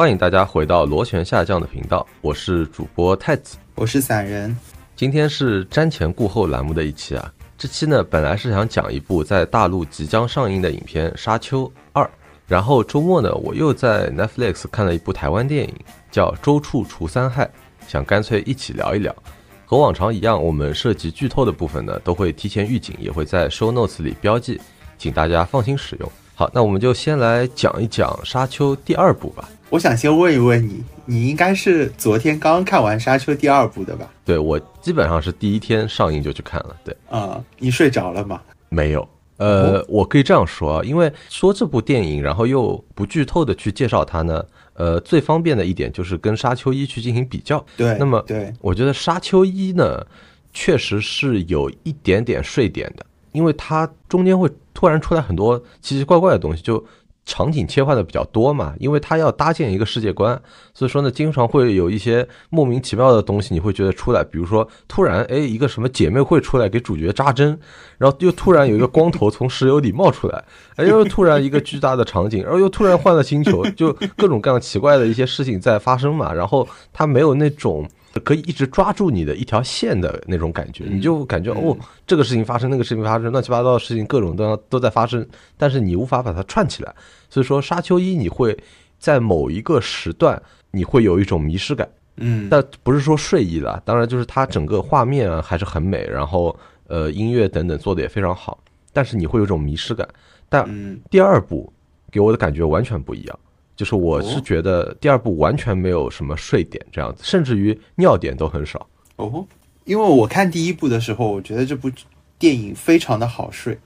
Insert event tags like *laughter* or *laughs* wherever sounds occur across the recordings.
欢迎大家回到螺旋下降的频道，我是主播太子，我是散人。今天是瞻前顾后栏目的一期啊，这期呢本来是想讲一部在大陆即将上映的影片《沙丘二》，然后周末呢我又在 Netflix 看了一部台湾电影，叫《周处除三害》，想干脆一起聊一聊。和往常一样，我们涉及剧透的部分呢都会提前预警，也会在 Show Notes 里标记，请大家放心使用。好，那我们就先来讲一讲《沙丘》第二部吧。我想先问一问你，你应该是昨天刚看完《沙丘》第二部的吧？对，我基本上是第一天上映就去看了。对，啊，你睡着了吗？没有。呃，我可以这样说，因为说这部电影，然后又不剧透的去介绍它呢，呃，最方便的一点就是跟《沙丘一》去进行比较。对，那么对，我觉得《沙丘一》呢，确实是有一点点睡点的。因为它中间会突然出来很多奇奇怪怪的东西，就场景切换的比较多嘛。因为它要搭建一个世界观，所以说呢，经常会有一些莫名其妙的东西，你会觉得出来。比如说，突然哎，一个什么姐妹会出来给主角扎针，然后又突然有一个光头从石油里冒出来，哎，又突然一个巨大的场景，然后又突然换了星球，就各种各样奇怪的一些事情在发生嘛。然后它没有那种。可以一直抓住你的一条线的那种感觉，你就感觉哦，这个事情发生，那个事情发生，乱七八糟的事情各种都都在发生，但是你无法把它串起来。所以说，沙丘一你会在某一个时段，你会有一种迷失感，嗯，但不是说睡意了，当然就是它整个画面啊还是很美，然后呃音乐等等做的也非常好，但是你会有一种迷失感。但第二部给我的感觉完全不一样。就是我是觉得第二部完全没有什么睡点这样子，甚至于尿点都很少哦。因为我看第一部的时候，我觉得这部电影非常的好睡，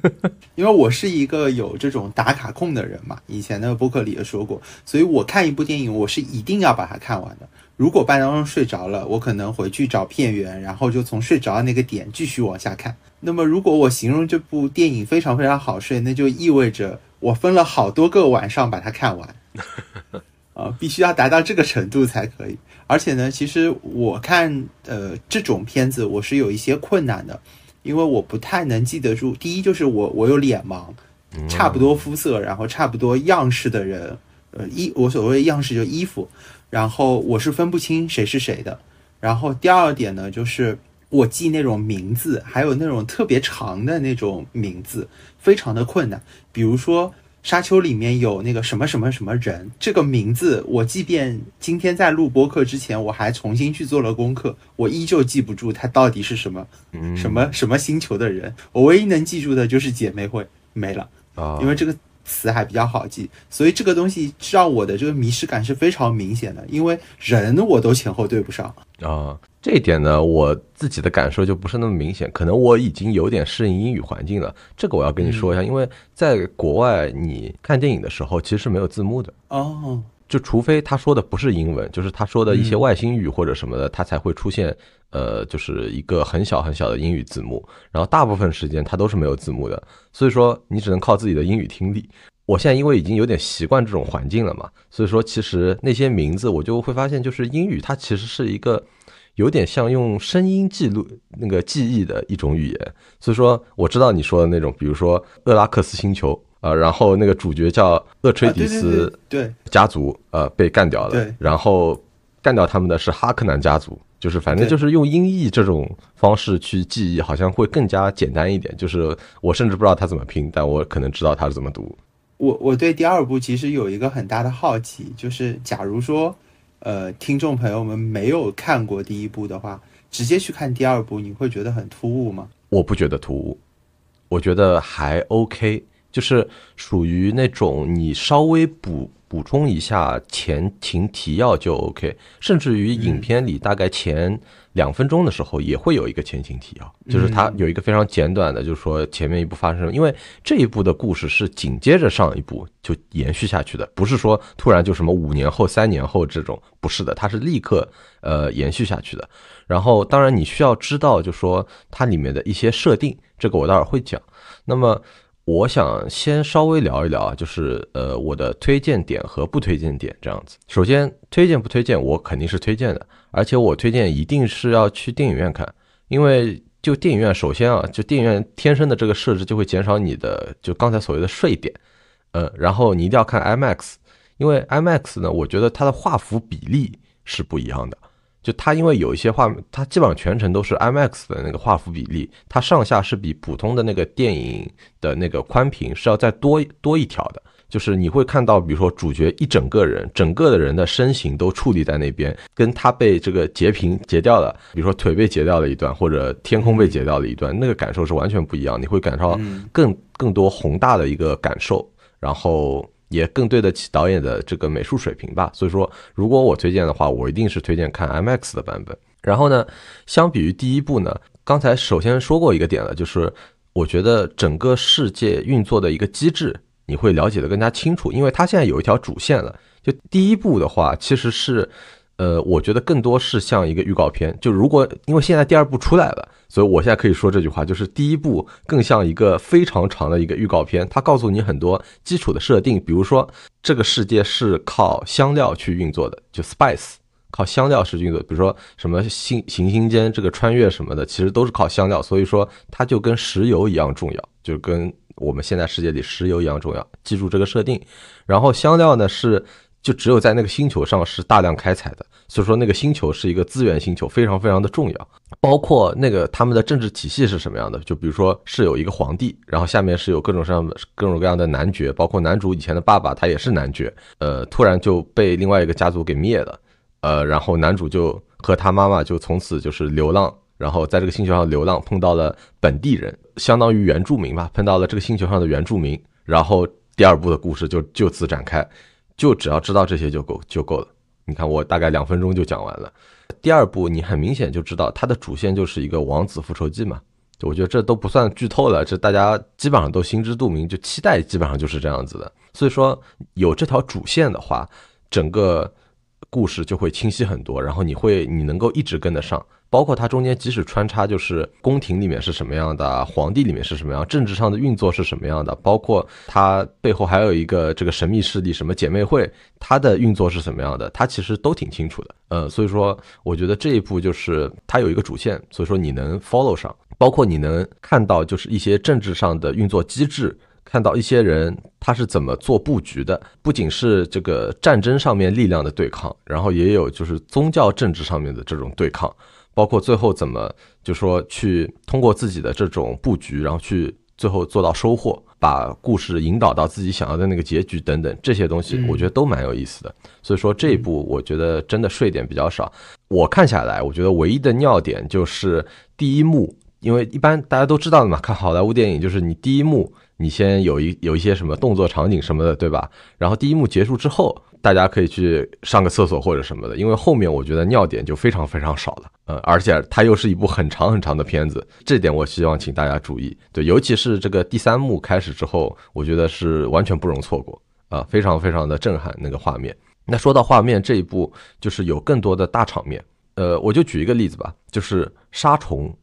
*laughs* 因为我是一个有这种打卡控的人嘛，以前那个播客里也说过，所以我看一部电影，我是一定要把它看完的。如果半当中睡着了，我可能回去找片源，然后就从睡着的那个点继续往下看。那么如果我形容这部电影非常非常好睡，那就意味着我分了好多个晚上把它看完。*laughs* 啊，必须要达到这个程度才可以。而且呢，其实我看呃这种片子，我是有一些困难的，因为我不太能记得住。第一就是我我有脸盲，差不多肤色，然后差不多样式的人，呃衣我所谓样式就衣服，然后我是分不清谁是谁的。然后第二点呢，就是我记那种名字，还有那种特别长的那种名字，非常的困难。比如说。沙丘里面有那个什么什么什么人，这个名字我即便今天在录播课之前，我还重新去做了功课，我依旧记不住他到底是什么，什么什么星球的人。我唯一能记住的就是姐妹会。没了啊，因为这个词还比较好记，所以这个东西让我的这个迷失感是非常明显的，因为人我都前后对不上啊。这一点呢，我自己的感受就不是那么明显，可能我已经有点适应英语环境了。这个我要跟你说一下，因为在国外你看电影的时候其实是没有字幕的哦，就除非他说的不是英文，就是他说的一些外星语或者什么的，他才会出现呃，就是一个很小很小的英语字幕。然后大部分时间它都是没有字幕的，所以说你只能靠自己的英语听力。我现在因为已经有点习惯这种环境了嘛，所以说其实那些名字我就会发现，就是英语它其实是一个。有点像用声音记录那个记忆的一种语言，所以说我知道你说的那种，比如说厄拉克斯星球啊，然后那个主角叫厄崔迪斯，对家族呃被干掉了，然后干掉他们的是哈克南家族，就是反正就是用音译这种方式去记忆，好像会更加简单一点。就是我甚至不知道他怎么拼，但我可能知道他是怎么读。我我对第二部其实有一个很大的好奇，就是假如说。呃，听众朋友们没有看过第一部的话，直接去看第二部，你会觉得很突兀吗？我不觉得突兀，我觉得还 OK，就是属于那种你稍微补补充一下前情提要就 OK，甚至于影片里大概前。两分钟的时候也会有一个前情提要，就是它有一个非常简短的，就是说前面一部发生，因为这一部的故事是紧接着上一部就延续下去的，不是说突然就什么五年后、三年后这种，不是的，它是立刻呃延续下去的。然后当然你需要知道，就说它里面的一些设定，这个我待会儿会讲。那么。我想先稍微聊一聊啊，就是呃我的推荐点和不推荐点这样子。首先推荐不推荐，我肯定是推荐的，而且我推荐一定是要去电影院看，因为就电影院，首先啊，就电影院天生的这个设置就会减少你的就刚才所谓的睡点，呃，然后你一定要看 IMAX，因为 IMAX 呢，我觉得它的画幅比例是不一样的。就它因为有一些画，它基本上全程都是 IMAX 的那个画幅比例，它上下是比普通的那个电影的那个宽屏是要再多多一条的。就是你会看到，比如说主角一整个人，整个的人的身形都矗立在那边，跟他被这个截屏截掉了，比如说腿被截掉了一段，或者天空被截掉了一段，那个感受是完全不一样。你会感受到更更多宏大的一个感受，然后也更对得起导演的这个美术水平吧。所以说，如果我推荐的话，我一定是推荐看 MX 的版本。然后呢，相比于第一部呢，刚才首先说过一个点了，就是我觉得整个世界运作的一个机制。你会了解的更加清楚，因为它现在有一条主线了。就第一部的话，其实是，呃，我觉得更多是像一个预告片。就如果因为现在第二部出来了，所以我现在可以说这句话，就是第一部更像一个非常长的一个预告片。它告诉你很多基础的设定，比如说这个世界是靠香料去运作的，就 spice 靠香料是运作。比如说什么星行星间这个穿越什么的，其实都是靠香料，所以说它就跟石油一样重要，就跟。我们现在世界里石油一样重要，记住这个设定。然后香料呢是就只有在那个星球上是大量开采的，所以说那个星球是一个资源星球，非常非常的重要。包括那个他们的政治体系是什么样的？就比如说是有一个皇帝，然后下面是有各种各样的各种各样的男爵，包括男主以前的爸爸他也是男爵，呃，突然就被另外一个家族给灭了，呃，然后男主就和他妈妈就从此就是流浪。然后在这个星球上流浪，碰到了本地人，相当于原住民吧，碰到了这个星球上的原住民。然后第二部的故事就就此展开，就只要知道这些就够就够了。你看我大概两分钟就讲完了。第二部你很明显就知道它的主线就是一个王子复仇记嘛，我觉得这都不算剧透了，这大家基本上都心知肚明，就期待基本上就是这样子的。所以说有这条主线的话，整个故事就会清晰很多，然后你会你能够一直跟得上。包括它中间即使穿插，就是宫廷里面是什么样的，皇帝里面是什么样，政治上的运作是什么样的，包括它背后还有一个这个神秘势力，什么姐妹会，它的运作是什么样的，它其实都挺清楚的。呃，所以说我觉得这一步就是它有一个主线，所以说你能 follow 上，包括你能看到就是一些政治上的运作机制，看到一些人他是怎么做布局的，不仅是这个战争上面力量的对抗，然后也有就是宗教政治上面的这种对抗。包括最后怎么就说去通过自己的这种布局，然后去最后做到收获，把故事引导到自己想要的那个结局等等这些东西，我觉得都蛮有意思的。所以说这一部我觉得真的睡点比较少。我看下来，我觉得唯一的尿点就是第一幕，因为一般大家都知道的嘛，看好莱坞电影就是你第一幕你先有一有一些什么动作场景什么的，对吧？然后第一幕结束之后。大家可以去上个厕所或者什么的，因为后面我觉得尿点就非常非常少了，呃，而且它又是一部很长很长的片子，这点我希望请大家注意。对，尤其是这个第三幕开始之后，我觉得是完全不容错过啊，非常非常的震撼那个画面。那说到画面这一部，就是有更多的大场面，呃，我就举一个例子吧，就是杀虫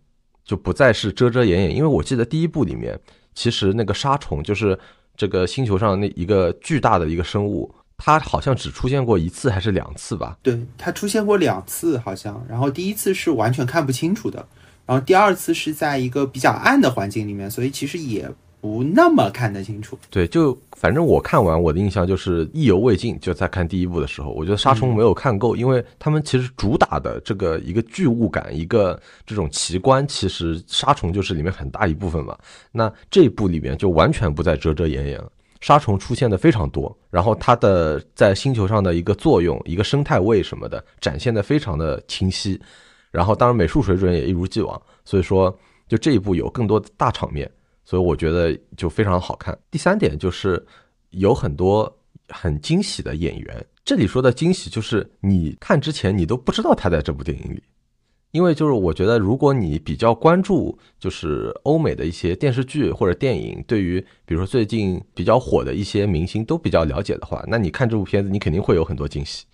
就不再是遮遮掩掩，因为我记得第一部里面其实那个沙虫就是这个星球上那一个巨大的一个生物。它好像只出现过一次还是两次吧？对，它出现过两次，好像。然后第一次是完全看不清楚的，然后第二次是在一个比较暗的环境里面，所以其实也不那么看得清楚。对，就反正我看完我的印象就是意犹未尽。就在看第一部的时候，我觉得杀虫没有看够，因为他们其实主打的这个一个巨物感，一个这种奇观，其实杀虫就是里面很大一部分嘛。那这一部里面就完全不再遮遮掩掩了。杀虫出现的非常多，然后它的在星球上的一个作用、一个生态位什么的展现的非常的清晰，然后当然美术水准也一如既往，所以说就这一部有更多的大场面，所以我觉得就非常好看。第三点就是有很多很惊喜的演员，这里说的惊喜就是你看之前你都不知道他在这部电影里。因为就是我觉得，如果你比较关注就是欧美的一些电视剧或者电影，对于比如说最近比较火的一些明星都比较了解的话，那你看这部片子，你肯定会有很多惊喜。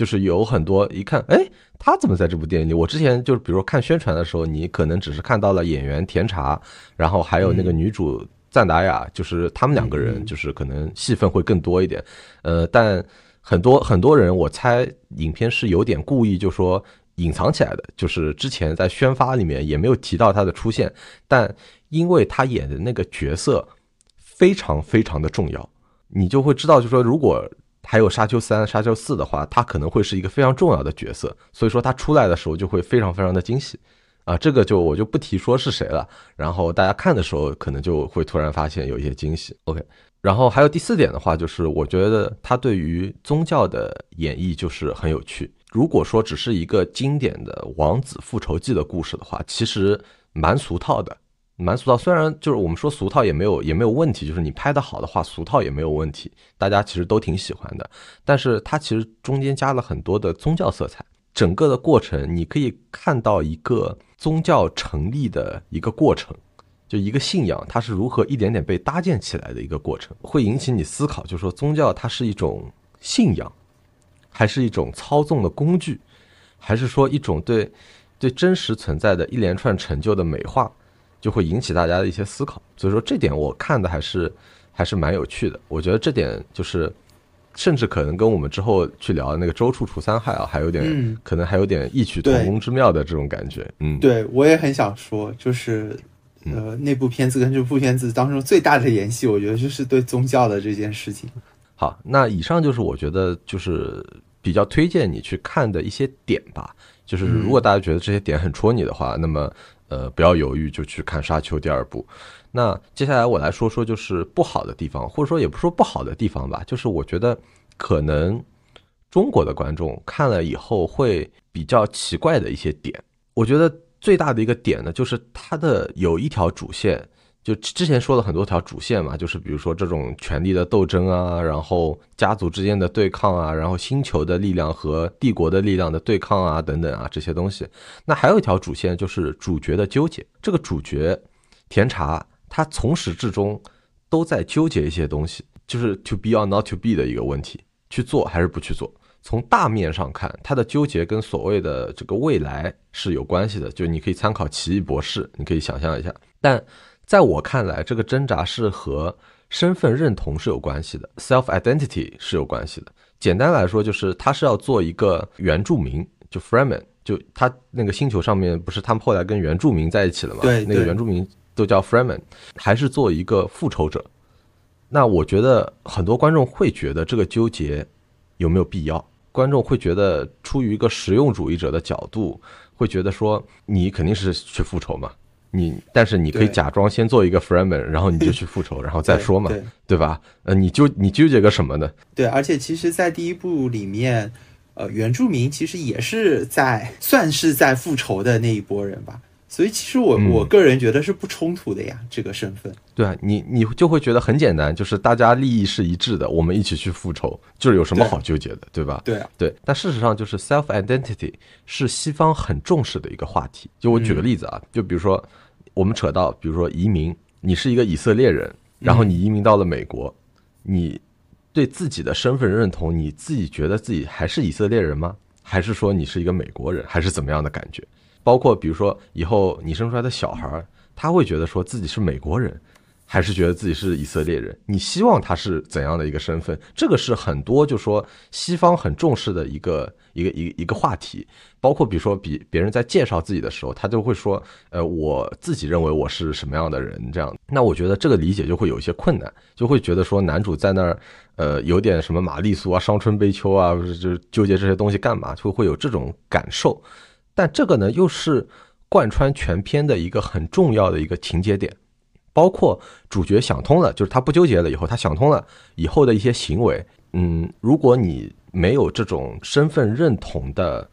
就是有很多一看，哎，他怎么在这部电影里？我之前就是比如说看宣传的时候，你可能只是看到了演员甜茶，然后还有那个女主赞达雅，就是他们两个人，就是可能戏份会更多一点。呃，但很多很多人，我猜影片是有点故意就说。隐藏起来的，就是之前在宣发里面也没有提到他的出现，但因为他演的那个角色非常非常的重要，你就会知道，就说如果还有沙丘三、沙丘四的话，他可能会是一个非常重要的角色，所以说他出来的时候就会非常非常的惊喜。啊，这个就我就不提说是谁了，然后大家看的时候可能就会突然发现有一些惊喜。OK，然后还有第四点的话，就是我觉得他对于宗教的演绎就是很有趣。如果说只是一个经典的王子复仇记的故事的话，其实蛮俗套的，蛮俗套。虽然就是我们说俗套也没有也没有问题，就是你拍的好的话，俗套也没有问题，大家其实都挺喜欢的。但是它其实中间加了很多的宗教色彩。整个的过程，你可以看到一个宗教成立的一个过程，就一个信仰，它是如何一点点被搭建起来的一个过程，会引起你思考，就是说宗教它是一种信仰，还是一种操纵的工具，还是说一种对对真实存在的一连串成就的美化，就会引起大家的一些思考。所以说这点我看的还是还是蛮有趣的，我觉得这点就是。甚至可能跟我们之后去聊的那个周处除三害啊，还有点，可能还有点异曲同工之妙的这种感觉。嗯，对我也很想说，就是呃，那部片子跟这部片子当中最大的联系，我觉得就是对宗教的这件事情。好，那以上就是我觉得就是比较推荐你去看的一些点吧。就是如果大家觉得这些点很戳你的话，那么呃，不要犹豫，就去看《沙丘》第二部。那接下来我来说说就是不好的地方，或者说也不说不好的地方吧，就是我觉得可能中国的观众看了以后会比较奇怪的一些点。我觉得最大的一个点呢，就是它的有一条主线，就之前说了很多条主线嘛，就是比如说这种权力的斗争啊，然后家族之间的对抗啊，然后星球的力量和帝国的力量的对抗啊，等等啊这些东西。那还有一条主线就是主角的纠结，这个主角甜茶。他从始至终都在纠结一些东西，就是 to be or not to be 的一个问题，去做还是不去做。从大面上看，他的纠结跟所谓的这个未来是有关系的，就你可以参考《奇异博士》，你可以想象一下。但在我看来，这个挣扎是和身份认同是有关系的，self identity 是有关系的。简单来说，就是他是要做一个原住民，就 Freeman，就他那个星球上面不是他们后来跟原住民在一起了嘛？对，那个原住民。都叫 Freeman，还是做一个复仇者？那我觉得很多观众会觉得这个纠结有没有必要？观众会觉得出于一个实用主义者的角度，会觉得说你肯定是去复仇嘛，你但是你可以假装先做一个 Freeman，然后你就去复仇，*laughs* 然后再说嘛，对吧？呃，你纠你纠结个什么呢？对，而且其实，在第一部里面，呃，原住民其实也是在算是在复仇的那一波人吧。所以其实我我个人觉得是不冲突的呀，这个身份。对啊，你你就会觉得很简单，就是大家利益是一致的，我们一起去复仇，就是有什么好纠结的，对吧？对啊，对。但事实上，就是 self identity 是西方很重视的一个话题。就我举个例子啊，就比如说我们扯到，比如说移民，你是一个以色列人，然后你移民到了美国，你对自己的身份认同，你自己觉得自己还是以色列人吗？还是说你是一个美国人，还是怎么样的感觉？包括比如说以后你生出来的小孩儿，他会觉得说自己是美国人，还是觉得自己是以色列人？你希望他是怎样的一个身份？这个是很多就说西方很重视的一个一个一一个话题。包括比如说比别人在介绍自己的时候，他就会说，呃，我自己认为我是什么样的人这样。那我觉得这个理解就会有一些困难，就会觉得说男主在那儿，呃，有点什么玛丽苏啊、伤春悲秋啊，就是纠结这些东西干嘛？就会有这种感受。但这个呢，又是贯穿全篇的一个很重要的一个情节点，包括主角想通了，就是他不纠结了以后，他想通了以后的一些行为。嗯，如果你没有这种身份认同的，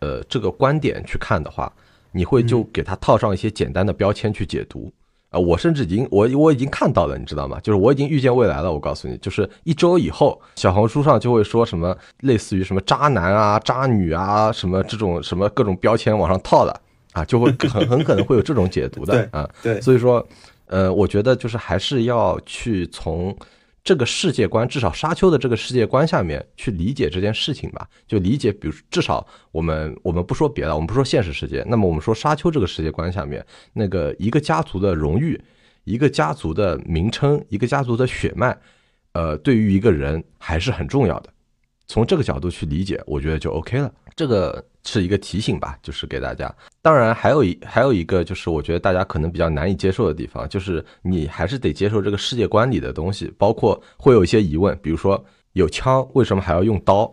呃，这个观点去看的话，你会就给他套上一些简单的标签去解读。啊，我甚至已经我我已经看到了，你知道吗？就是我已经预见未来了。我告诉你，就是一周以后，小红书上就会说什么类似于什么渣男啊、渣女啊，什么这种什么各种标签往上套的啊，就会很很可能会有这种解读的 *laughs* 啊。对，所以说，呃，我觉得就是还是要去从。这个世界观，至少沙丘的这个世界观下面去理解这件事情吧，就理解，比如至少我们我们不说别的，我们不说现实世界，那么我们说沙丘这个世界观下面，那个一个家族的荣誉，一个家族的名称，一个家族的血脉，呃，对于一个人还是很重要的。从这个角度去理解，我觉得就 OK 了。这个是一个提醒吧，就是给大家。当然，还有一还有一个，就是我觉得大家可能比较难以接受的地方，就是你还是得接受这个世界观里的东西，包括会有一些疑问，比如说有枪，为什么还要用刀？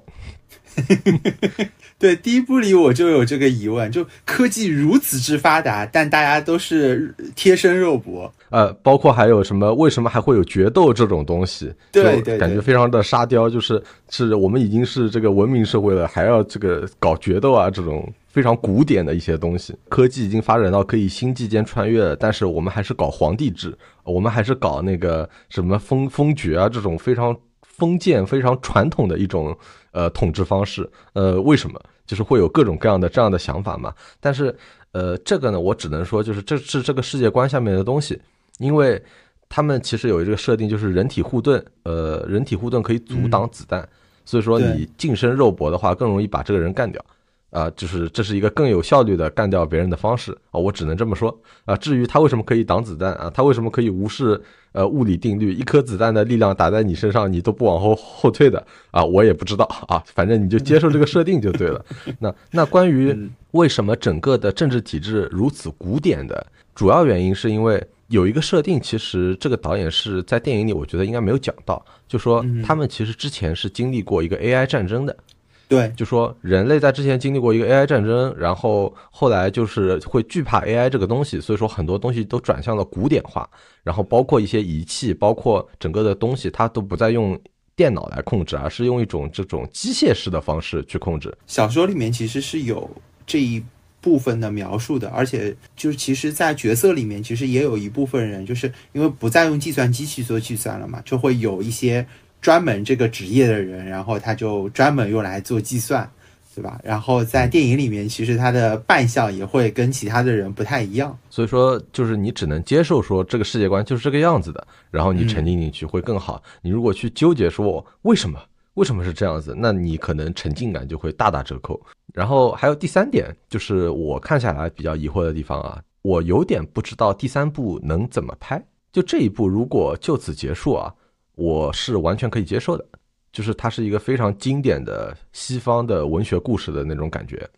*laughs* 对，第一部里我就有这个疑问，就科技如此之发达，但大家都是贴身肉搏。呃，包括还有什么？为什么还会有决斗这种东西？对对，感觉非常的沙雕，就是是我们已经是这个文明社会了，还要这个搞决斗啊，这种非常古典的一些东西。科技已经发展到可以星际间穿越了，但是我们还是搞皇帝制，我们还是搞那个什么封封爵啊，这种非常封建、非常传统的一种。呃，统治方式，呃，为什么？就是会有各种各样的这样的想法嘛？但是，呃，这个呢，我只能说，就是这是这个世界观下面的东西，因为他们其实有这个设定，就是人体护盾，呃，人体护盾可以阻挡子弹，所以说你近身肉搏的话，更容易把这个人干掉。啊，就是这是一个更有效率的干掉别人的方式啊，我只能这么说啊。至于他为什么可以挡子弹啊，他为什么可以无视呃物理定律，一颗子弹的力量打在你身上，你都不往后后退的啊，我也不知道啊。反正你就接受这个设定就对了。那那关于为什么整个的政治体制如此古典的主要原因，是因为有一个设定，其实这个导演是在电影里，我觉得应该没有讲到，就说他们其实之前是经历过一个 AI 战争的。对，就说人类在之前经历过一个 AI 战争，然后后来就是会惧怕 AI 这个东西，所以说很多东西都转向了古典化，然后包括一些仪器，包括整个的东西，它都不再用电脑来控制，而是用一种这种机械式的方式去控制。小说里面其实是有这一部分的描述的，而且就是其实，在角色里面其实也有一部分人，就是因为不再用计算机去做计算了嘛，就会有一些。专门这个职业的人，然后他就专门用来做计算，对吧？然后在电影里面，其实他的扮相也会跟其他的人不太一样。所以说，就是你只能接受说这个世界观就是这个样子的，然后你沉浸进去会更好。你如果去纠结说为什么为什么是这样子，那你可能沉浸感就会大打折扣。然后还有第三点，就是我看下来比较疑惑的地方啊，我有点不知道第三部能怎么拍。就这一部如果就此结束啊。我是完全可以接受的，就是它是一个非常经典的西方的文学故事的那种感觉。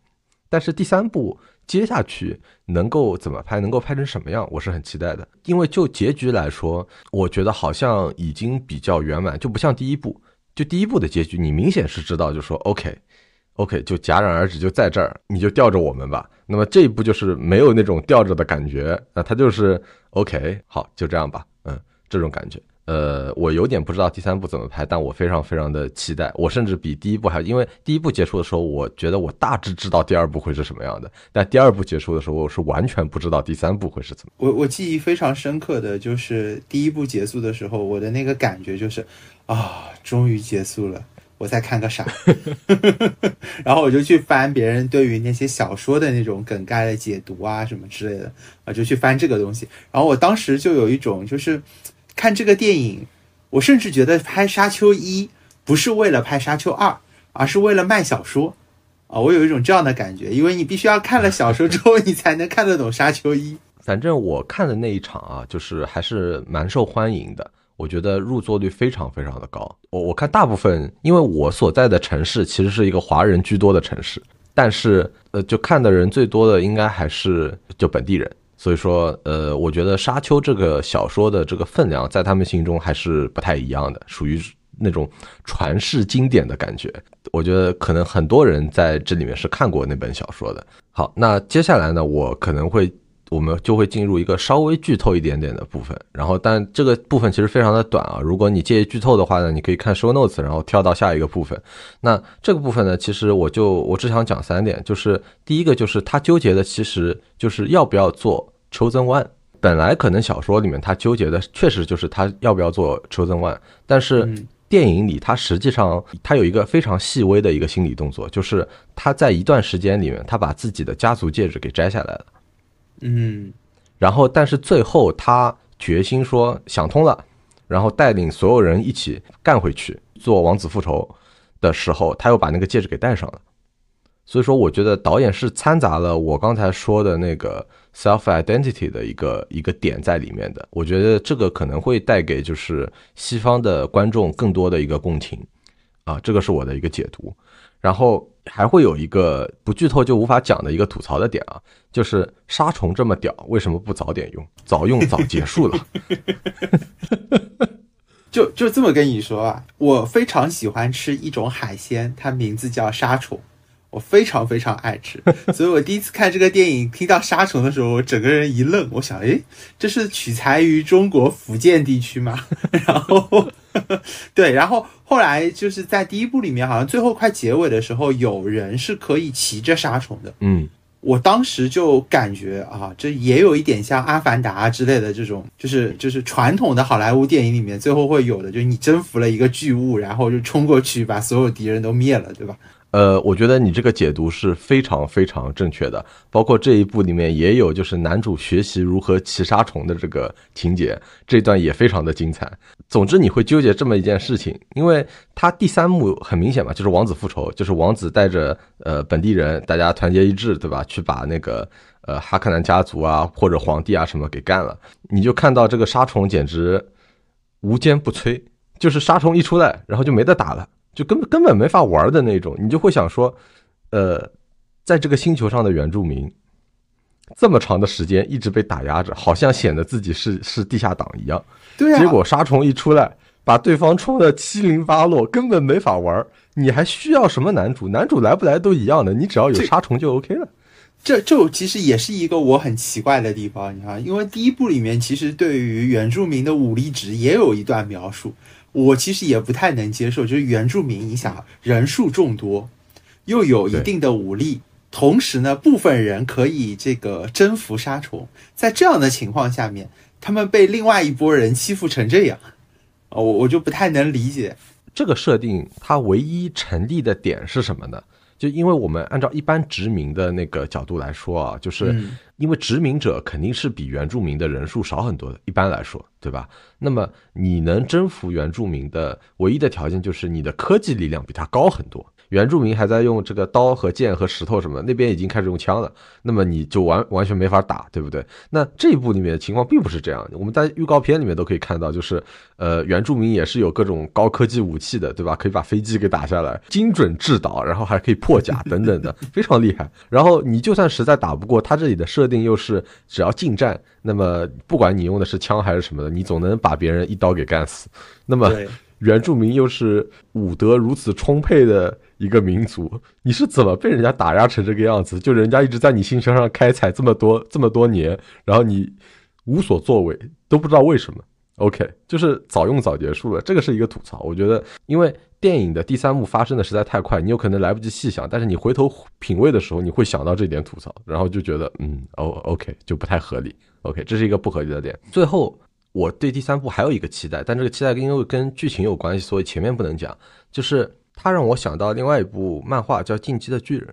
但是第三部接下去能够怎么拍，能够拍成什么样，我是很期待的。因为就结局来说，我觉得好像已经比较圆满，就不像第一部。就第一部的结局，你明显是知道，就说 OK，OK，就戛然而止，就在这儿，你就吊着我们吧。那么这一部就是没有那种吊着的感觉，那它就是 OK，好，就这样吧，嗯，这种感觉。呃，我有点不知道第三部怎么拍，但我非常非常的期待。我甚至比第一部还，因为第一部结束的时候，我觉得我大致知道第二部会是什么样的，但第二部结束的时候，我是完全不知道第三部会是怎么。我我记忆非常深刻的就是第一部结束的时候，我的那个感觉就是啊，终于结束了，我再看个啥？*laughs* 然后我就去翻别人对于那些小说的那种梗概的解读啊，什么之类的啊，就去翻这个东西。然后我当时就有一种就是。看这个电影，我甚至觉得拍《沙丘一》不是为了拍《沙丘二》，而是为了卖小说啊！我有一种这样的感觉，因为你必须要看了小说之后，你才能看得懂《沙丘一》。反正我看的那一场啊，就是还是蛮受欢迎的，我觉得入座率非常非常的高。我我看大部分，因为我所在的城市其实是一个华人居多的城市，但是呃，就看的人最多的应该还是就本地人。所以说，呃，我觉得《沙丘》这个小说的这个分量，在他们心中还是不太一样的，属于那种传世经典的感觉。我觉得可能很多人在这里面是看过那本小说的。好，那接下来呢，我可能会。我们就会进入一个稍微剧透一点点的部分，然后但这个部分其实非常的短啊。如果你介意剧透的话呢，你可以看 show notes，然后跳到下一个部分。那这个部分呢，其实我就我只想讲三点，就是第一个就是他纠结的其实就是要不要做 chosen one。本来可能小说里面他纠结的确实就是他要不要做 chosen one，但是电影里他实际上他有一个非常细微的一个心理动作，就是他在一段时间里面他把自己的家族戒指给摘下来了。嗯，然后，但是最后他决心说想通了，然后带领所有人一起干回去做王子复仇的时候，他又把那个戒指给戴上了。所以说，我觉得导演是掺杂了我刚才说的那个 self identity 的一个一个点在里面的。我觉得这个可能会带给就是西方的观众更多的一个共情啊，这个是我的一个解读。然后还会有一个不剧透就无法讲的一个吐槽的点啊，就是杀虫这么屌，为什么不早点用？早用早结束了。*laughs* 就就这么跟你说啊，我非常喜欢吃一种海鲜，它名字叫杀虫，我非常非常爱吃。所以我第一次看这个电影，听到沙虫的时候，我整个人一愣，我想，诶，这是取材于中国福建地区吗？*laughs* 然后，*laughs* 对，然后后来就是在第一部里面，好像最后快结尾的时候，有人是可以骑着沙虫的，嗯。我当时就感觉啊，这也有一点像《阿凡达》之类的这种，就是就是传统的好莱坞电影里面最后会有的，就是你征服了一个巨物，然后就冲过去把所有敌人都灭了，对吧？呃，我觉得你这个解读是非常非常正确的，包括这一部里面也有，就是男主学习如何骑杀虫的这个情节，这段也非常的精彩。总之，你会纠结这么一件事情，因为他第三幕很明显嘛，就是王子复仇，就是王子带着呃本地人，大家团结一致，对吧？去把那个呃哈克南家族啊或者皇帝啊什么给干了。你就看到这个杀虫简直无坚不摧，就是杀虫一出来，然后就没得打了。就根本根本没法玩的那种，你就会想说，呃，在这个星球上的原住民，这么长的时间一直被打压着，好像显得自己是是地下党一样。对啊。结果杀虫一出来，把对方冲得七零八落，根本没法玩。你还需要什么男主？男主来不来都一样的，你只要有杀虫就 OK 了。这就其实也是一个我很奇怪的地方，你看，因为第一部里面其实对于原住民的武力值也有一段描述。我其实也不太能接受，就是原住民，你想人数众多，又有一定的武力，同时呢，部分人可以这个征服杀虫，在这样的情况下面，他们被另外一拨人欺负成这样，我我就不太能理解。这个设定，它唯一成立的点是什么呢？就因为我们按照一般殖民的那个角度来说啊，就是因为殖民者肯定是比原住民的人数少很多的，一般来说，对吧？那么你能征服原住民的唯一的条件就是你的科技力量比他高很多。原住民还在用这个刀和剑和石头什么，那边已经开始用枪了，那么你就完完全没法打，对不对？那这一部里面的情况并不是这样，我们在预告片里面都可以看到，就是呃原住民也是有各种高科技武器的，对吧？可以把飞机给打下来，精准制导，然后还可以破甲等等的，非常厉害。然后你就算实在打不过，他这里的设定又是只要近战，那么不管你用的是枪还是什么的，你总能把别人一刀给干死。那么原住民又是武德如此充沛的。一个民族，你是怎么被人家打压成这个样子？就人家一直在你星球上开采这么多这么多年，然后你无所作为，都不知道为什么。OK，就是早用早结束了，这个是一个吐槽。我觉得，因为电影的第三幕发生的实在太快，你有可能来不及细想，但是你回头品味的时候，你会想到这点吐槽，然后就觉得，嗯，哦，OK，就不太合理。OK，这是一个不合理的点。最后，我对第三部还有一个期待，但这个期待因为跟剧情有关系，所以前面不能讲，就是。他让我想到另外一部漫画叫《进击的巨人》，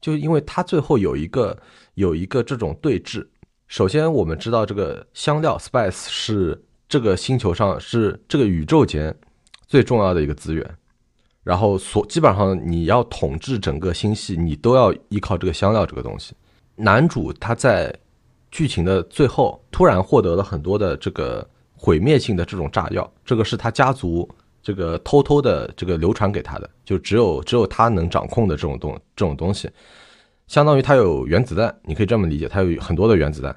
就因为他最后有一个有一个这种对峙。首先，我们知道这个香料 （spice） 是这个星球上是这个宇宙间最重要的一个资源，然后所基本上你要统治整个星系，你都要依靠这个香料这个东西。男主他在剧情的最后突然获得了很多的这个毁灭性的这种炸药，这个是他家族。这个偷偷的这个流传给他的，就只有只有他能掌控的这种东这种东西，相当于他有原子弹，你可以这么理解，他有很多的原子弹。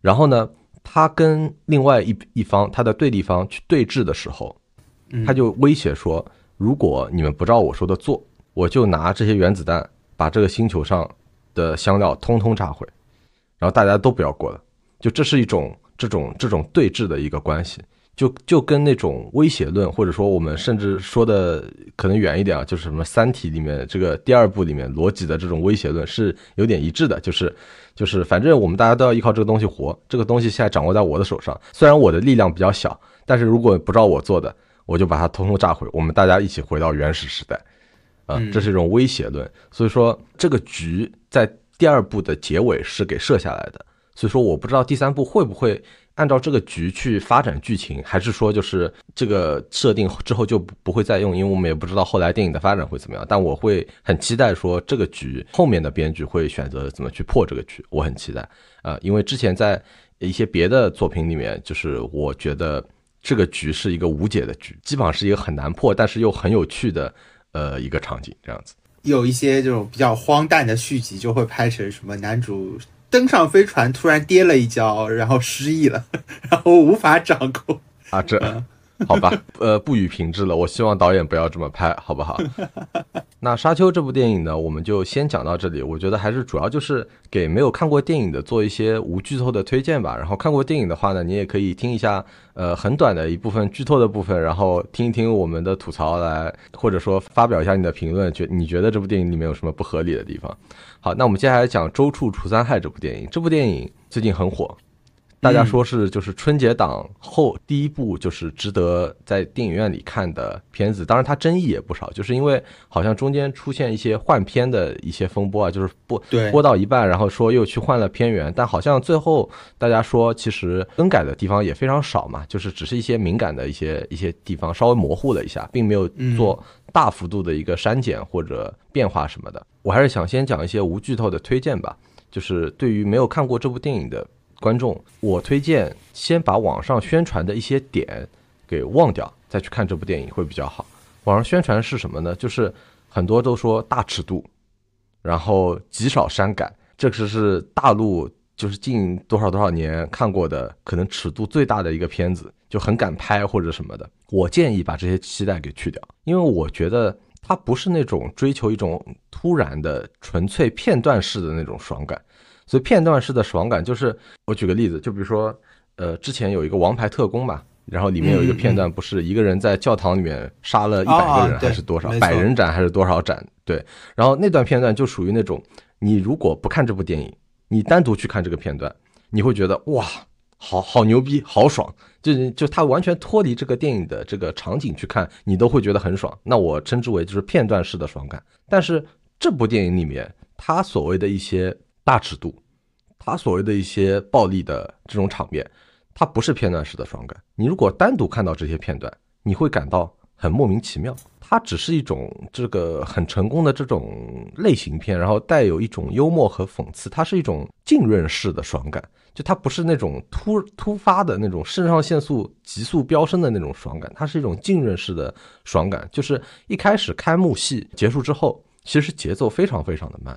然后呢，他跟另外一一方他的对立方去对峙的时候，他就威胁说，如果你们不照我说的做，我就拿这些原子弹把这个星球上的香料通通炸毁，然后大家都不要过了。就这是一种这种这种对峙的一个关系。就就跟那种威胁论，或者说我们甚至说的可能远一点啊，就是什么《三体》里面这个第二部里面逻辑的这种威胁论是有点一致的，就是就是反正我们大家都要依靠这个东西活，这个东西现在掌握在我的手上，虽然我的力量比较小，但是如果不照我做的，我就把它通通炸毁，我们大家一起回到原始时代，啊，这是一种威胁论。所以说这个局在第二部的结尾是给设下来的，所以说我不知道第三部会不会。按照这个局去发展剧情，还是说就是这个设定之后就不会再用？因为我们也不知道后来电影的发展会怎么样。但我会很期待说这个局后面的编剧会选择怎么去破这个局，我很期待啊！因为之前在一些别的作品里面，就是我觉得这个局是一个无解的局，基本上是一个很难破，但是又很有趣的呃一个场景这样子。有一些这种比较荒诞的续集，就会拍成什么男主。登上飞船，突然跌了一跤，然后失忆了，*laughs* 然后无法掌控啊！这 *laughs* 好吧，呃，不予评制了。我希望导演不要这么拍，好不好？*laughs* 那《沙丘》这部电影呢，我们就先讲到这里。我觉得还是主要就是给没有看过电影的做一些无剧透的推荐吧。然后看过电影的话呢，你也可以听一下，呃，很短的一部分剧透的部分，然后听一听我们的吐槽来，或者说发表一下你的评论，觉你觉得这部电影里面有什么不合理的地方？好，那我们接下来讲《周处除三害》这部电影。这部电影最近很火。大家说是就是春节档后第一部就是值得在电影院里看的片子，当然它争议也不少，就是因为好像中间出现一些换片的一些风波啊，就是播播到一半，然后说又去换了片源，但好像最后大家说其实更改的地方也非常少嘛，就是只是一些敏感的一些一些地方稍微模糊了一下，并没有做大幅度的一个删减或者变化什么的。我还是想先讲一些无剧透的推荐吧，就是对于没有看过这部电影的。观众，我推荐先把网上宣传的一些点给忘掉，再去看这部电影会比较好。网上宣传是什么呢？就是很多都说大尺度，然后极少删改，这个是大陆就是近多少多少年看过的可能尺度最大的一个片子，就很敢拍或者什么的。我建议把这些期待给去掉，因为我觉得它不是那种追求一种突然的、纯粹片段式的那种爽感。所以片段式的爽感就是，我举个例子，就比如说，呃，之前有一个《王牌特工》吧，然后里面有一个片段，不是一个人在教堂里面杀了一百个人还是多少，百人斩还是多少斩？对，然后那段片段就属于那种，你如果不看这部电影，你单独去看这个片段，你会觉得哇，好好牛逼，好爽，就就他完全脱离这个电影的这个场景去看，你都会觉得很爽。那我称之为就是片段式的爽感。但是这部电影里面，它所谓的一些。大尺度，它所谓的一些暴力的这种场面，它不是片段式的爽感。你如果单独看到这些片段，你会感到很莫名其妙。它只是一种这个很成功的这种类型片，然后带有一种幽默和讽刺。它是一种浸润式的爽感，就它不是那种突突发的那种肾上腺素急速飙升的那种爽感，它是一种浸润式的爽感。就是一开始开幕戏结束之后，其实节奏非常非常的慢。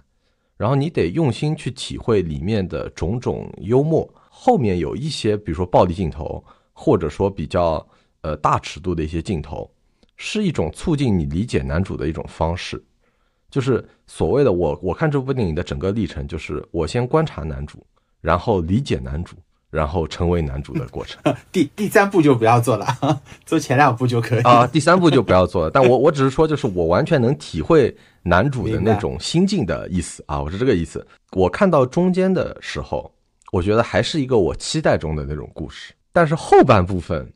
然后你得用心去体会里面的种种幽默，后面有一些，比如说暴力镜头，或者说比较呃大尺度的一些镜头，是一种促进你理解男主的一种方式，就是所谓的我我看这部电影的整个历程，就是我先观察男主，然后理解男主。然后成为男主的过程，*laughs* 第第三步就不要做了，*laughs* 做前两步就可以啊。第三步就不要做了，但我我只是说，就是我完全能体会男主的那种心境的意思啊，我是这个意思。我看到中间的时候，我觉得还是一个我期待中的那种故事，但是后半部分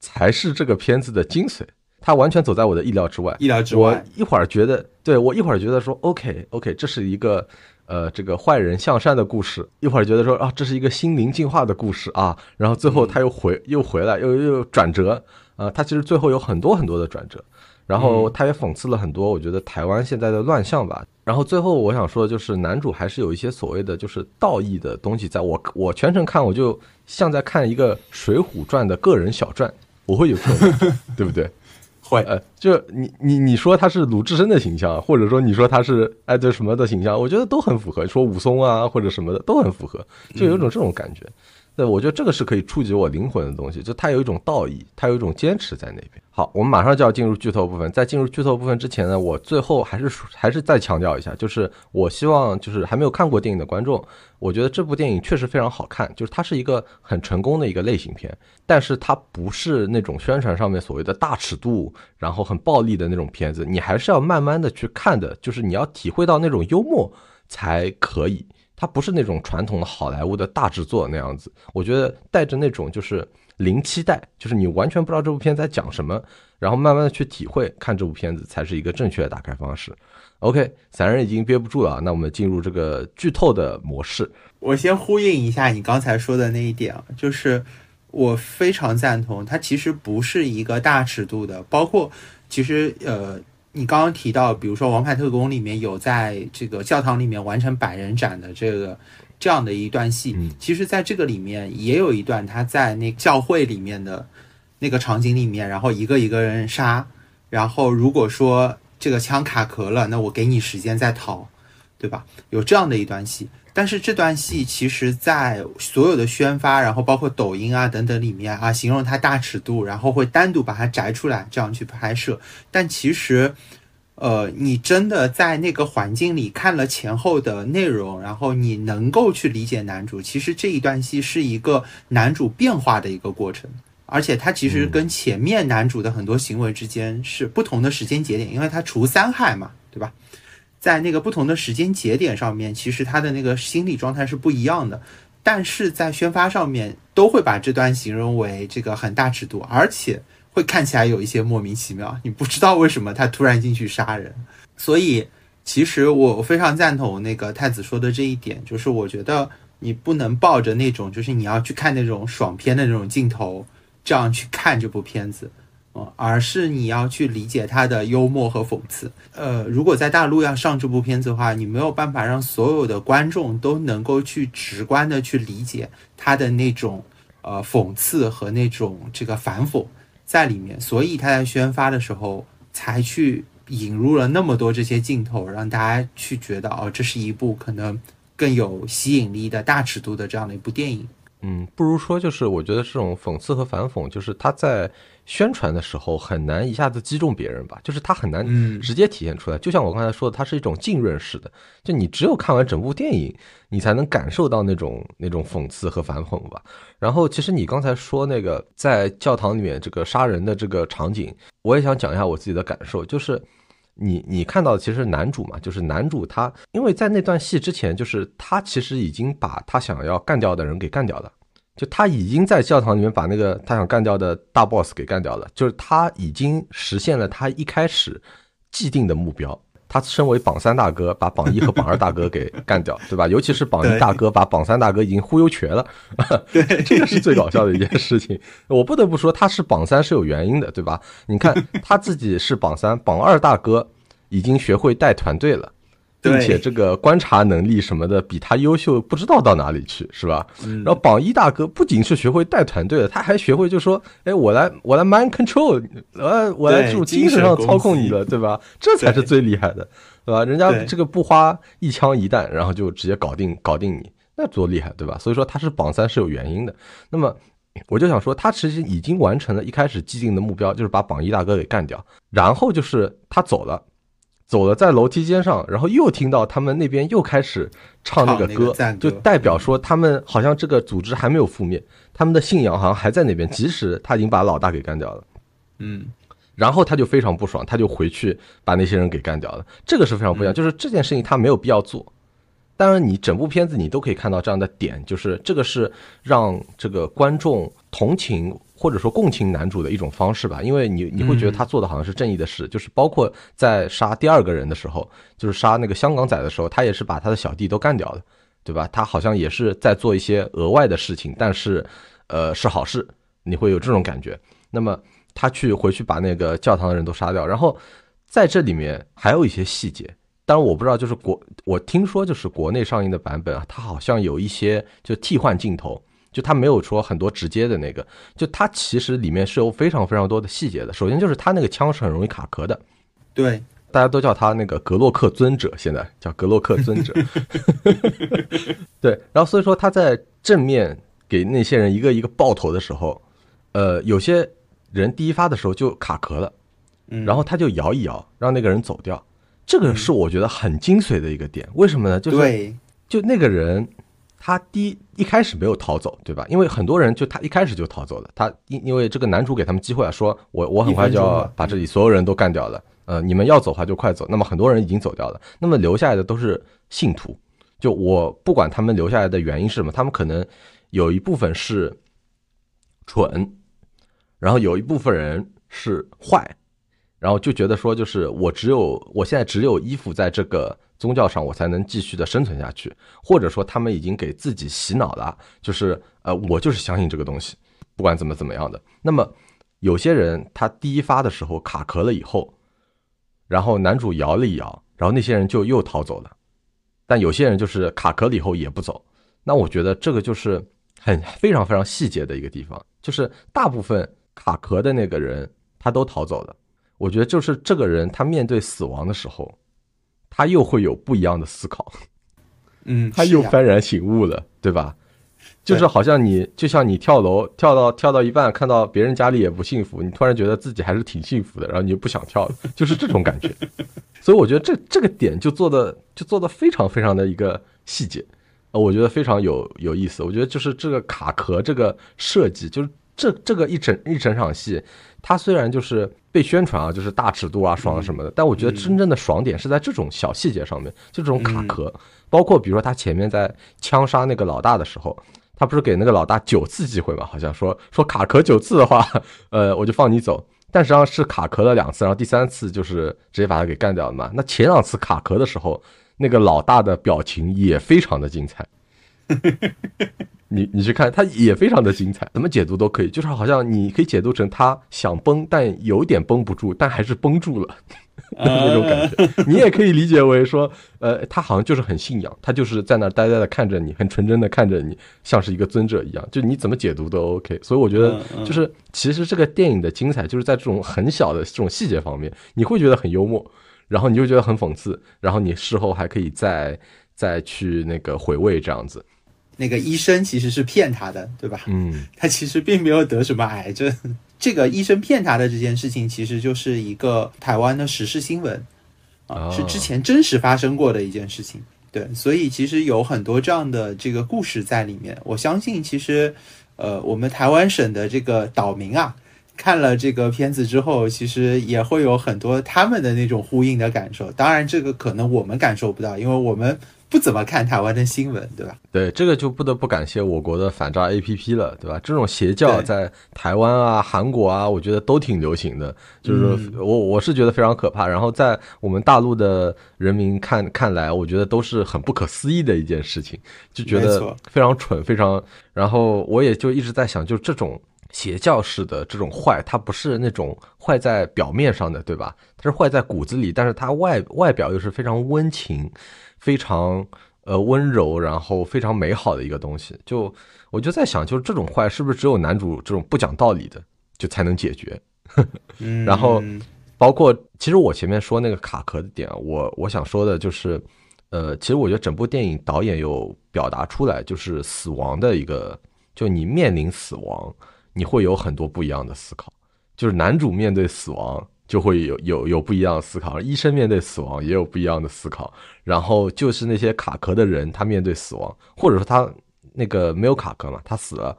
才是这个片子的精髓，它完全走在我的意料之外。意料之外，我一会儿觉得，对我一会儿觉得说，OK OK，这是一个。呃，这个坏人向善的故事，一会儿觉得说啊，这是一个心灵进化的故事啊，然后最后他又回又回来，又又转折啊，他其实最后有很多很多的转折，然后他也讽刺了很多，我觉得台湾现在的乱象吧。然后最后我想说的就是男主还是有一些所谓的就是道义的东西，在我我全程看我就像在看一个《水浒传》的个人小传，我会有这种，对不对？*laughs* 会，呃，就你你你说他是鲁智深的形象，或者说你说他是哎对什么的形象，我觉得都很符合。说武松啊或者什么的都很符合，就有种这种感觉。对，我觉得这个是可以触及我灵魂的东西，就它有一种道义，它有一种坚持在那边。好，我们马上就要进入剧透部分，在进入剧透部分之前呢，我最后还是还是再强调一下，就是我希望就是还没有看过电影的观众，我觉得这部电影确实非常好看，就是它是一个很成功的一个类型片，但是它不是那种宣传上面所谓的大尺度，然后很暴力的那种片子，你还是要慢慢的去看的，就是你要体会到那种幽默才可以。它不是那种传统的好莱坞的大制作那样子，我觉得带着那种就是零期待，就是你完全不知道这部片在讲什么，然后慢慢的去体会看这部片子才是一个正确的打开方式。OK，散人已经憋不住了，那我们进入这个剧透的模式。我先呼应一下你刚才说的那一点啊，就是我非常赞同，它其实不是一个大尺度的，包括其实呃。你刚刚提到，比如说《王牌特工》里面有在这个教堂里面完成百人斩的这个这样的一段戏，其实在这个里面也有一段他在那教会里面的那个场景里面，然后一个一个人杀，然后如果说这个枪卡壳了，那我给你时间再逃，对吧？有这样的一段戏，但是这段戏其实，在所有的宣发，然后包括抖音啊等等里面啊，形容它大尺度，然后会单独把它摘出来这样去拍摄。但其实，呃，你真的在那个环境里看了前后的内容，然后你能够去理解男主。其实这一段戏是一个男主变化的一个过程，而且他其实跟前面男主的很多行为之间是不同的时间节点，因为他除三害嘛，对吧？在那个不同的时间节点上面，其实他的那个心理状态是不一样的，但是在宣发上面都会把这段形容为这个很大尺度，而且会看起来有一些莫名其妙，你不知道为什么他突然进去杀人。所以，其实我非常赞同那个太子说的这一点，就是我觉得你不能抱着那种就是你要去看那种爽片的那种镜头，这样去看这部片子。而是你要去理解他的幽默和讽刺。呃，如果在大陆要上这部片子的话，你没有办法让所有的观众都能够去直观的去理解他的那种呃讽刺和那种这个反讽在里面。所以他在宣发的时候才去引入了那么多这些镜头，让大家去觉得哦，这是一部可能更有吸引力的大尺度的这样的一部电影。嗯，不如说就是我觉得这种讽刺和反讽，就是他在。宣传的时候很难一下子击中别人吧，就是它很难直接体现出来。就像我刚才说的，它是一种浸润式的，就你只有看完整部电影，你才能感受到那种那种讽刺和反讽吧。然后，其实你刚才说那个在教堂里面这个杀人的这个场景，我也想讲一下我自己的感受，就是你你看到其实男主嘛，就是男主他因为在那段戏之前，就是他其实已经把他想要干掉的人给干掉了。就他已经在教堂里面把那个他想干掉的大 boss 给干掉了，就是他已经实现了他一开始既定的目标。他身为榜三大哥，把榜一和榜二大哥给干掉，*laughs* 对吧？尤其是榜一大哥把榜三大哥已经忽悠瘸了，对，*laughs* 这个是最搞笑的一件事情。我不得不说，他是榜三是有原因的，对吧？你看他自己是榜三，榜二大哥已经学会带团队了。并且这个观察能力什么的比他优秀不知道到哪里去，是吧？然后榜一大哥不仅是学会带团队了，他还学会就说：“哎，我来，我来 mind control，呃，我来这种精神上操控你了，对吧？这才是最厉害的，对吧？人家这个不花一枪一弹，然后就直接搞定搞定你，那多厉害，对吧？所以说他是榜三是有原因的。那么我就想说，他其实已经完成了一开始既定的目标，就是把榜一大哥给干掉，然后就是他走了。走了，在楼梯间上，然后又听到他们那边又开始唱那个歌，就代表说他们好像这个组织还没有覆灭，他们的信仰好像还在那边，即使他已经把老大给干掉了。嗯，然后他就非常不爽，他就回去把那些人给干掉了。这个是非常不一样，就是这件事情他没有必要做。当然，你整部片子你都可以看到这样的点，就是这个是让这个观众同情。或者说共情男主的一种方式吧，因为你你会觉得他做的好像是正义的事，就是包括在杀第二个人的时候，就是杀那个香港仔的时候，他也是把他的小弟都干掉了，对吧？他好像也是在做一些额外的事情，但是，呃，是好事，你会有这种感觉。那么他去回去把那个教堂的人都杀掉，然后在这里面还有一些细节，当然我不知道，就是国我听说就是国内上映的版本啊，它好像有一些就替换镜头。就他没有说很多直接的那个，就他其实里面是有非常非常多的细节的。首先就是他那个枪是很容易卡壳的，对，大家都叫他那个格洛克尊者，现在叫格洛克尊者。*laughs* 对，然后所以说他在正面给那些人一个一个爆头的时候，呃，有些人第一发的时候就卡壳了，然后他就摇一摇，让那个人走掉。这个是我觉得很精髓的一个点，为什么呢？就是就那个人。他第一一开始没有逃走，对吧？因为很多人就他一开始就逃走了。他因因为这个男主给他们机会啊，说我我很快就要把这里所有人都干掉了。呃，你们要走的话就快走。那么很多人已经走掉了，那么留下来的都是信徒。就我不管他们留下来的原因是什么，他们可能有一部分是蠢，然后有一部分人是坏，然后就觉得说就是我只有我现在只有依附在这个。宗教上，我才能继续的生存下去，或者说他们已经给自己洗脑了，就是呃，我就是相信这个东西，不管怎么怎么样的。那么有些人他第一发的时候卡壳了以后，然后男主摇了一摇，然后那些人就又逃走了。但有些人就是卡壳了以后也不走。那我觉得这个就是很非常非常细节的一个地方，就是大部分卡壳的那个人他都逃走了。我觉得就是这个人他面对死亡的时候。他又会有不一样的思考，嗯，他又幡然醒悟了，对吧？就是好像你，就像你跳楼跳到跳到一半，看到别人家里也不幸福，你突然觉得自己还是挺幸福的，然后你就不想跳了，*laughs* 就是这种感觉。所以我觉得这这个点就做的就做的非常非常的一个细节，呃，我觉得非常有有意思。我觉得就是这个卡壳这个设计，就是这这个一整一整场戏，它虽然就是被宣传啊，就是大尺度啊、爽啊什么的，但我觉得真正的爽点是在这种小细节上面，就这种卡壳，包括比如说他前面在枪杀那个老大的时候。他不是给那个老大九次机会嘛？好像说说卡壳九次的话，*laughs* 呃，我就放你走。但实际上是卡壳了两次，然后第三次就是直接把他给干掉了嘛。那前两次卡壳的时候，那个老大的表情也非常的精彩。*laughs* 你你去看，它也非常的精彩，怎么解读都可以，就是好像你可以解读成他想崩，但有点绷不住，但还是绷住了 *laughs* 那种感觉。你也可以理解为说，呃，他好像就是很信仰，他就是在那儿呆呆的看着你，很纯真的看着你，像是一个尊者一样，就你怎么解读都 OK。所以我觉得，就是其实这个电影的精彩就是在这种很小的这种细节方面，你会觉得很幽默，然后你就觉得很讽刺，然后你事后还可以再再去那个回味这样子。那个医生其实是骗他的，对吧？嗯，他其实并没有得什么癌症。这个医生骗他的这件事情，其实就是一个台湾的时事新闻啊，哦是之前真实发生过的一件事情。对，所以其实有很多这样的这个故事在里面。我相信，其实呃，我们台湾省的这个岛民啊，看了这个片子之后，其实也会有很多他们的那种呼应的感受。当然，这个可能我们感受不到，因为我们不怎么看台湾的新闻，对吧？对，这个就不得不感谢我国的反诈 APP 了，对吧？这种邪教在台湾啊、韩国啊，我觉得都挺流行的。就是嗯我我是觉得非常可怕。然后在我们大陆的人民看看来，我觉得都是很不可思议的一件事情，就觉得非常蠢，非常。然后我也就一直在想，就这种邪教式的这种坏，它不是那种坏在表面上的，对吧？它是坏在骨子里，但是它外外表又是非常温情，非常呃温柔，然后非常美好的一个东西。就我就在想，就是这种坏是不是只有男主这种不讲道理的就才能解决？*laughs* 嗯，然后包括其实我前面说那个卡壳的点啊，我我想说的就是，呃，其实我觉得整部电影导演有表达出来，就是死亡的一个，就你面临死亡，你会有很多不一样的思考。就是男主面对死亡就会有有有不一样的思考，医生面对死亡也有不一样的思考。然后就是那些卡壳的人，他面对死亡，或者说他那个没有卡壳嘛，他死了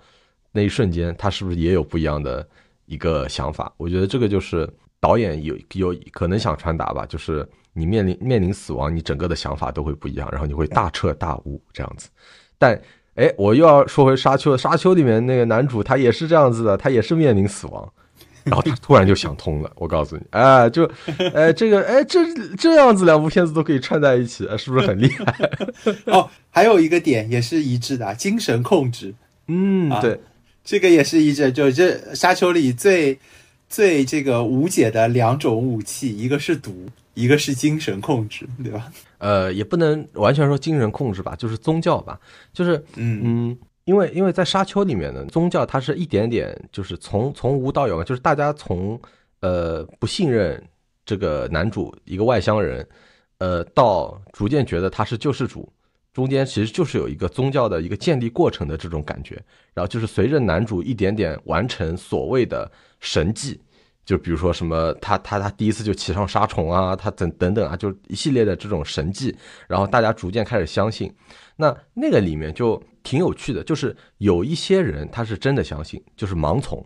那一瞬间，他是不是也有不一样的一个想法？我觉得这个就是导演有有可能想传达吧，就是你面临面临死亡，你整个的想法都会不一样，然后你会大彻大悟这样子。但哎，我又要说回沙丘，沙丘里面那个男主他也是这样子的，他也是面临死亡。然后他突然就想通了，我告诉你，哎，就，哎，这个，哎，这这样子两部片子都可以串在一起，哎是不是很厉害？*laughs* 哦，还有一个点也是一致的啊，精神控制，嗯，啊对，这个也是一致。就这沙丘里最最这个无解的两种武器，一个是毒，一个是精神控制，对吧？呃，也不能完全说精神控制吧，就是宗教吧，就是，嗯嗯，因为因为在沙丘里面呢，宗教它是一点点，就是从从无到有嘛，就是大家从呃不信任这个男主一个外乡人，呃，到逐渐觉得他是救世主，中间其实就是有一个宗教的一个建立过程的这种感觉，然后就是随着男主一点点完成所谓的神迹。就比如说什么，他他他第一次就骑上沙虫啊，他等等等啊，就一系列的这种神迹，然后大家逐渐开始相信。那那个里面就挺有趣的，就是有一些人他是真的相信，就是盲从，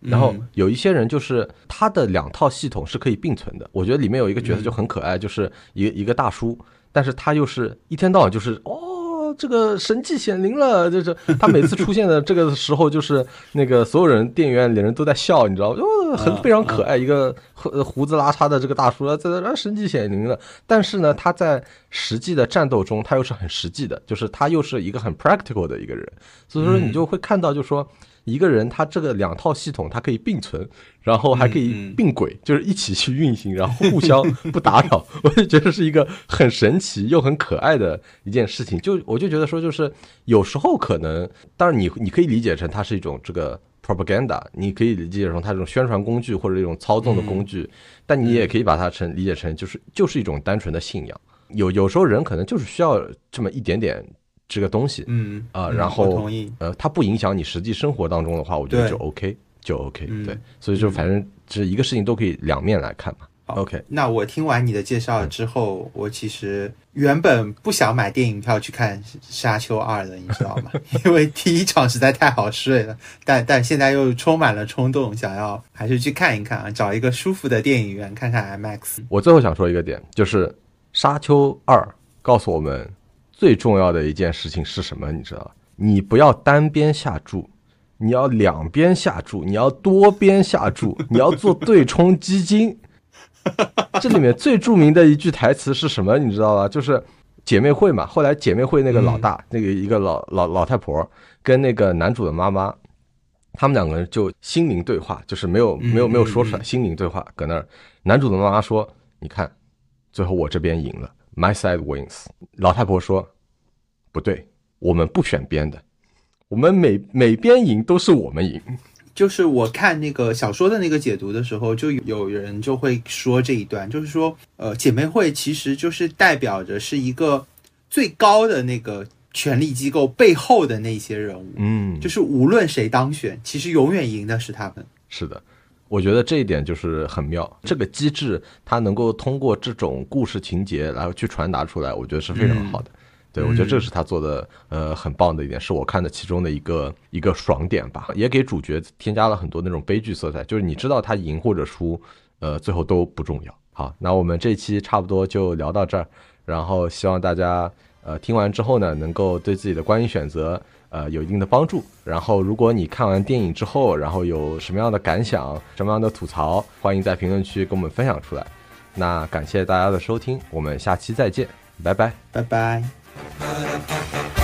然后嗯有一些人就是他的两套系统是可以并存的。我觉得里面有一个角色就很可爱，就是一个一个大叔，但是他又是一天到晚就是哦。这个神迹显灵了，就是 *laughs* 他每次出现的这个时候，就是那个所有人店员里人都在笑，你知道吗？哦，很非常可爱，一个胡子拉碴的这个大叔在那神迹显灵了。但是呢，他在实际的战斗中，他又是很实际的，就是他又是一个很 practical 的一个人，所以说你就会看到，就说一个人他这个两套系统，它可以并存，然后还可以并轨，就是一起去运行，然后互相不打扰。*laughs* 我就觉得是一个很神奇又很可爱的一件事情。就我就觉得说，就是有时候可能，当然你你可以理解成它是一种这个 propaganda，你可以理解成它这种宣传工具或者一种操纵的工具，但你也可以把它成理解成就是就是一种单纯的信仰。有有时候人可能就是需要这么一点点这个东西，嗯啊然后。呃，它不影响你实际生活当中的话，我觉得就 OK，就 OK，嗯对，所以就反正这一个事情都可以两面来看嘛。好 OK，那我听完你的介绍之后，我其实原本不想买电影票去看《沙丘二》的，你知道吗？*laughs* 因为第一场实在太好睡了，但但现在又充满了冲动，想要还是去看一看啊，找一个舒服的电影院看看 IMAX。我最后想说一个点，就是《沙丘二》告诉我们最重要的一件事情是什么？你知道？你不要单边下注，你要两边下注，你要多边下注，你要做对冲基金。这里面最著名的一句台词是什么？你知道吧？就是姐妹会嘛。后来姐妹会那个老大，那个一个老老老太婆跟那个男主的妈妈，他们两个人就心灵对话，就是没有没有没有说出来，心灵对话搁那儿。男主的妈妈说：“你看，最后我这边赢了，My side wins。”老太婆说：“不对，我们不选边的，我们每每边赢都是我们赢。就是我看那个小说的那个解读的时候，就有人就会说这一段，就是说，呃，姐妹会其实就是代表着是一个最高的那个权力机构背后的那些人物”，嗯，就是无论谁当选，其实永远赢的是他们。是的，我觉得这一点就是很妙。这个机制它能够通过这种故事情节然后去传达出来，我觉得是非常好的。对，我觉得这是他做的呃很棒的一点，是我看的其中的一个一个爽点吧，也给主角添加了很多那种悲剧色彩，就是你知道他赢或者输，呃，最后都不重要。好，那我们这期差不多就聊到这儿，然后希望大家呃听完之后呢，能够对自己的观影选择呃有一定的帮助。然后，如果你看完电影之后，然后有什么样的感想、什么样的吐槽，欢迎在评论区跟我们分享出来。那感谢大家的收听，我们下期再见，拜拜。拜拜。